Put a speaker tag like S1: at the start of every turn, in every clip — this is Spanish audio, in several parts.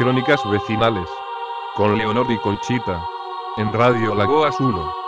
S1: Crónicas vecinales. Con Leonor y Conchita. En Radio Lagoas 1.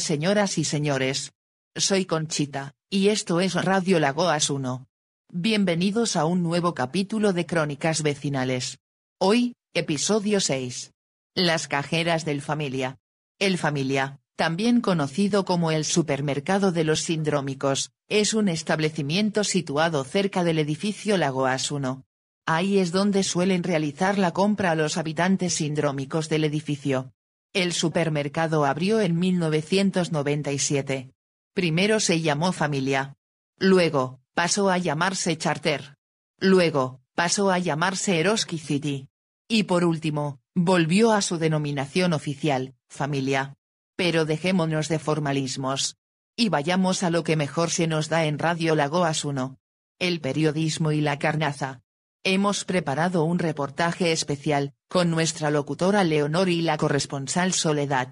S2: Señoras y señores. Soy Conchita, y esto es Radio Lagoas 1. Bienvenidos a un nuevo capítulo de Crónicas Vecinales. Hoy, episodio 6. Las cajeras del familia. El familia, también conocido como el supermercado de los sindrómicos, es un establecimiento situado cerca del edificio Lagoas 1. Ahí es donde suelen realizar la compra a los habitantes sindrómicos del edificio. El supermercado abrió en 1997. Primero se llamó Familia. Luego, pasó a llamarse Charter. Luego, pasó a llamarse Eroski City. Y por último, volvió a su denominación oficial, Familia. Pero dejémonos de formalismos. Y vayamos a lo que mejor se nos da en Radio Lagoas 1. El periodismo y la carnaza. Hemos preparado un reportaje especial, con nuestra locutora Leonor y la corresponsal Soledad.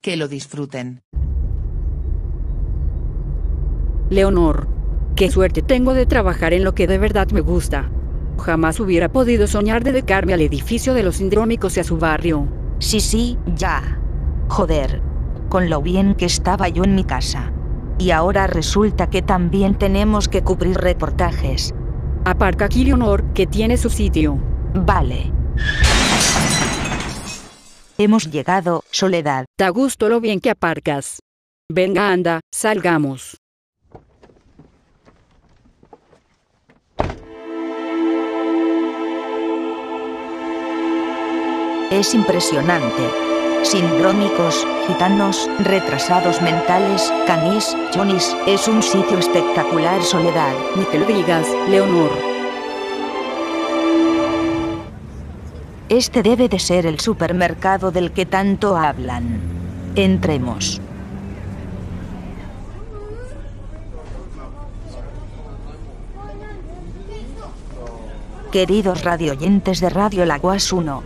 S2: Que lo disfruten.
S3: Leonor. Qué suerte tengo de trabajar en lo que de verdad me gusta. Jamás hubiera podido soñar dedicarme al edificio de los sindrómicos y a su barrio.
S4: Sí, sí, ya. Joder. Con lo bien que estaba yo en mi casa. Y ahora resulta que también tenemos que cubrir reportajes.
S3: Aparca aquí Leonor, que tiene su sitio.
S4: Vale. Hemos llegado, Soledad.
S3: Da gusto lo bien que aparcas. Venga, anda, salgamos.
S4: Es impresionante. Sindrómicos, gitanos, retrasados mentales, canís, chonis, es un sitio espectacular, Soledad.
S3: Ni que lo digas, Leonor.
S4: Este debe de ser el supermercado del que tanto hablan. Entremos. Queridos radioyentes de Radio Laguas 1,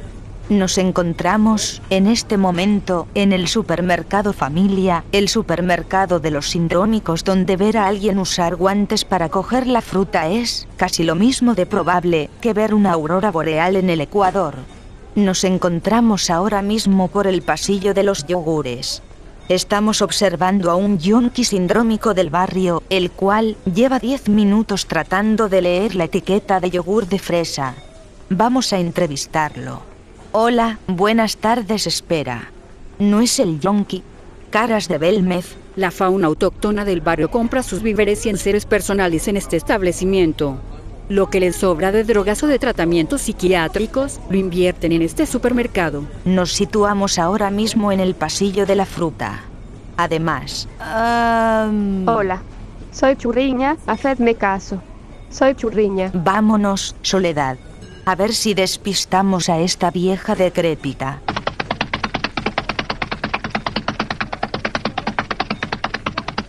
S4: nos encontramos, en este momento, en el supermercado Familia, el supermercado de los sindrómicos donde ver a alguien usar guantes para coger la fruta es, casi lo mismo de probable, que ver una aurora boreal en el Ecuador. Nos encontramos ahora mismo por el pasillo de los yogures. Estamos observando a un yonki sindrómico del barrio, el cual lleva 10 minutos tratando de leer la etiqueta de yogur de fresa. Vamos a entrevistarlo. Hola, buenas tardes, espera. ¿No es el yonki? Caras de Belmez.
S3: La fauna autóctona del barrio compra sus víveres y enseres personales en este establecimiento. Lo que les sobra de drogas o de tratamientos psiquiátricos, lo invierten en este supermercado.
S4: Nos situamos ahora mismo en el pasillo de la fruta. Además...
S5: Hola, soy Churriña, hacedme caso. Soy Churriña.
S4: Vámonos, Soledad. A ver si despistamos a esta vieja decrépita.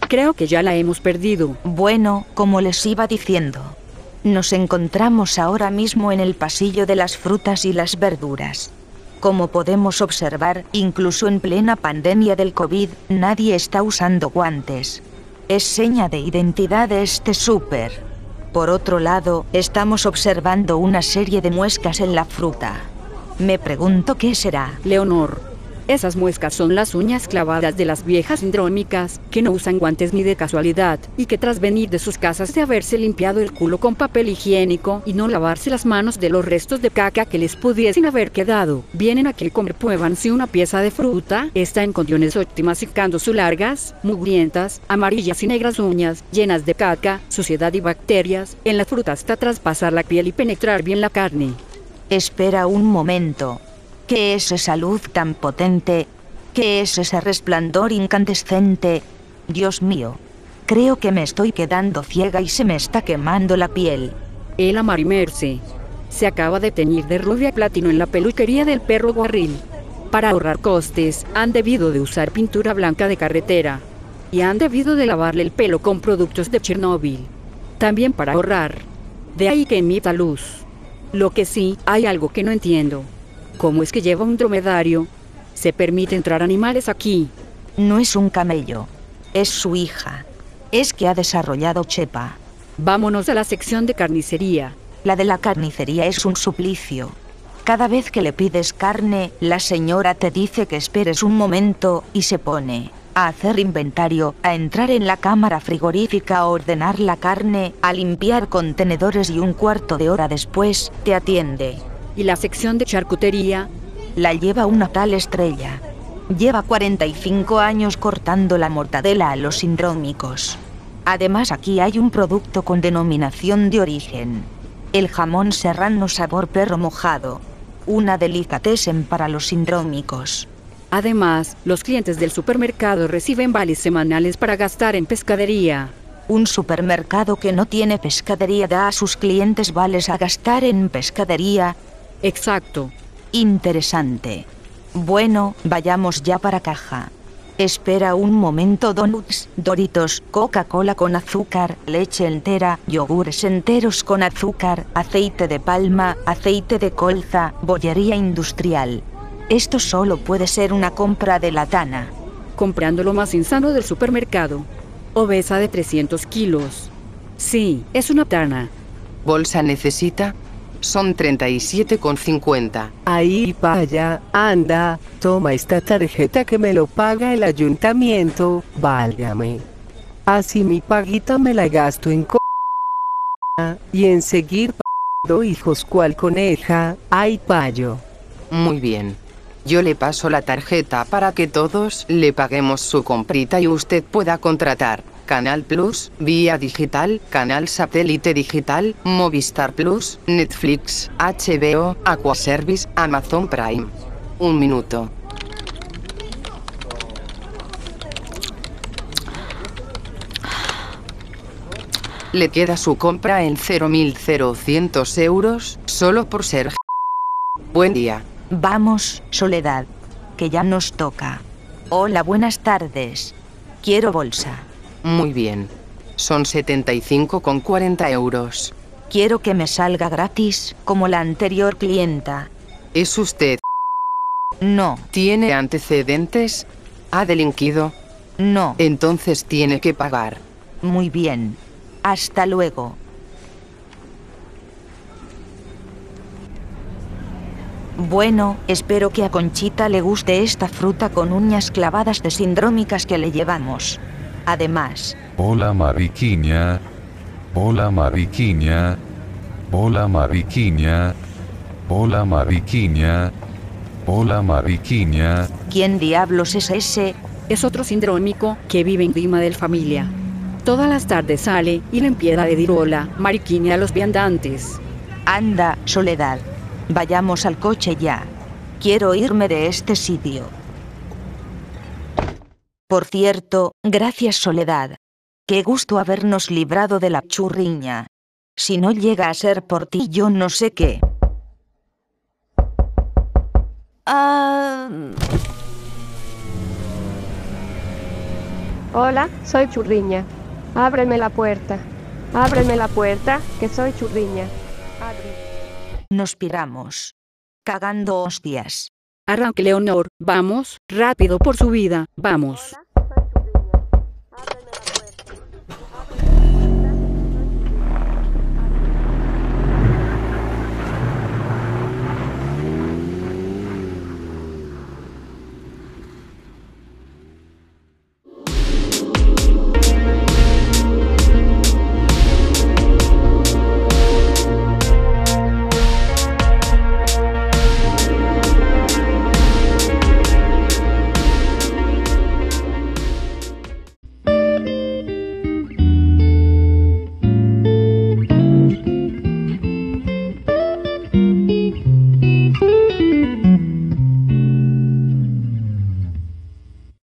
S3: Creo que ya la hemos perdido.
S4: Bueno, como les iba diciendo, nos encontramos ahora mismo en el pasillo de las frutas y las verduras. Como podemos observar, incluso en plena pandemia del COVID, nadie está usando guantes. Es seña de identidad de este súper. Por otro lado, estamos observando una serie de muescas en la fruta. Me pregunto qué será.
S3: Leonor. Esas muescas son las uñas clavadas de las viejas sindrómicas, que no usan guantes ni de casualidad, y que tras venir de sus casas de haberse limpiado el culo con papel higiénico y no lavarse las manos de los restos de caca que les pudiesen haber quedado, vienen aquí a comer prueban si una pieza de fruta está en condiciones óptimas secando sus largas, mugrientas, amarillas y negras uñas, llenas de caca, suciedad y bacterias, en la fruta hasta traspasar la piel y penetrar bien la carne.
S4: Espera un momento. ¿Qué es esa luz tan potente? ¿Qué es ese resplandor incandescente? Dios mío. Creo que me estoy quedando ciega y se me está quemando la piel.
S3: El Marimerce. Se acaba de teñir de rubia platino en la peluquería del perro guarril. Para ahorrar costes, han debido de usar pintura blanca de carretera. Y han debido de lavarle el pelo con productos de Chernóbil. También para ahorrar. De ahí que emita luz. Lo que sí, hay algo que no entiendo. ¿Cómo es que lleva un dromedario? ¿Se permite entrar animales aquí?
S4: No es un camello. Es su hija. Es que ha desarrollado chepa.
S3: Vámonos a la sección de carnicería.
S4: La de la carnicería es un suplicio. Cada vez que le pides carne, la señora te dice que esperes un momento y se pone a hacer inventario, a entrar en la cámara frigorífica a ordenar la carne, a limpiar contenedores y un cuarto de hora después te atiende.
S3: ¿Y la sección de charcutería?
S4: La lleva una tal estrella. Lleva 45 años cortando la mortadela a los sindrómicos. Además aquí hay un producto con denominación de origen. El jamón serrano sabor perro mojado. Una delicatessen para los sindrómicos.
S3: Además, los clientes del supermercado reciben vales semanales para gastar en pescadería.
S4: Un supermercado que no tiene pescadería da a sus clientes vales a gastar en pescadería.
S3: Exacto.
S4: Interesante. Bueno, vayamos ya para caja. Espera un momento, donuts, doritos, Coca-Cola con azúcar, leche entera, yogures enteros con azúcar, aceite de palma, aceite de colza, bollería industrial. Esto solo puede ser una compra de la Tana.
S3: Comprando lo más insano del supermercado. Obesa de 300 kilos. Sí, es una tana.
S6: ¿Bolsa necesita? Son 37,50.
S7: Ahí vaya, anda, toma esta tarjeta que me lo paga el ayuntamiento, válgame. Así mi paguita me la gasto en co y en seguir pagando hijos cual coneja, ay payo.
S6: Muy bien. Yo le paso la tarjeta para que todos le paguemos su comprita y usted pueda contratar. Canal Plus, Vía Digital, Canal Satélite Digital, Movistar Plus, Netflix, HBO, Aquaservice, Amazon Prime. Un minuto. Le queda su compra en 0.0100 euros, solo por ser... Buen día.
S4: Vamos, Soledad, que ya nos toca. Hola, buenas tardes. Quiero bolsa.
S6: Muy bien. Son 75,40 euros.
S4: Quiero que me salga gratis, como la anterior clienta.
S6: ¿Es usted?
S4: No,
S6: ¿Tiene antecedentes? ¿Ha delinquido?
S4: no.
S6: Entonces tiene que pagar.
S4: Muy bien. Hasta luego. Bueno, espero que a Conchita le guste esta fruta con uñas clavadas de sindrómicas que le llevamos. Además,
S8: Hola Mariquiña. Hola Mariquiña. Hola Mariquiña. Hola Mariquiña. Hola Mariquiña.
S4: ¿quién diablos es ese?
S3: Es otro sindrómico que vive en Lima del familia. Todas las tardes sale y le empieza a decir hola, mariquiña a los viandantes.
S4: Anda, Soledad. Vayamos al coche ya. Quiero irme de este sitio. Por cierto, gracias Soledad. Qué gusto habernos librado de la churriña. Si no llega a ser por ti, yo no sé qué. Ah,
S5: Hola, soy Churriña. Ábreme la puerta. Ábreme la puerta, que soy Churriña. Abre.
S4: nos piramos. Cagando hostias.
S3: Arranque, Leonor, vamos, rápido por su vida, vamos.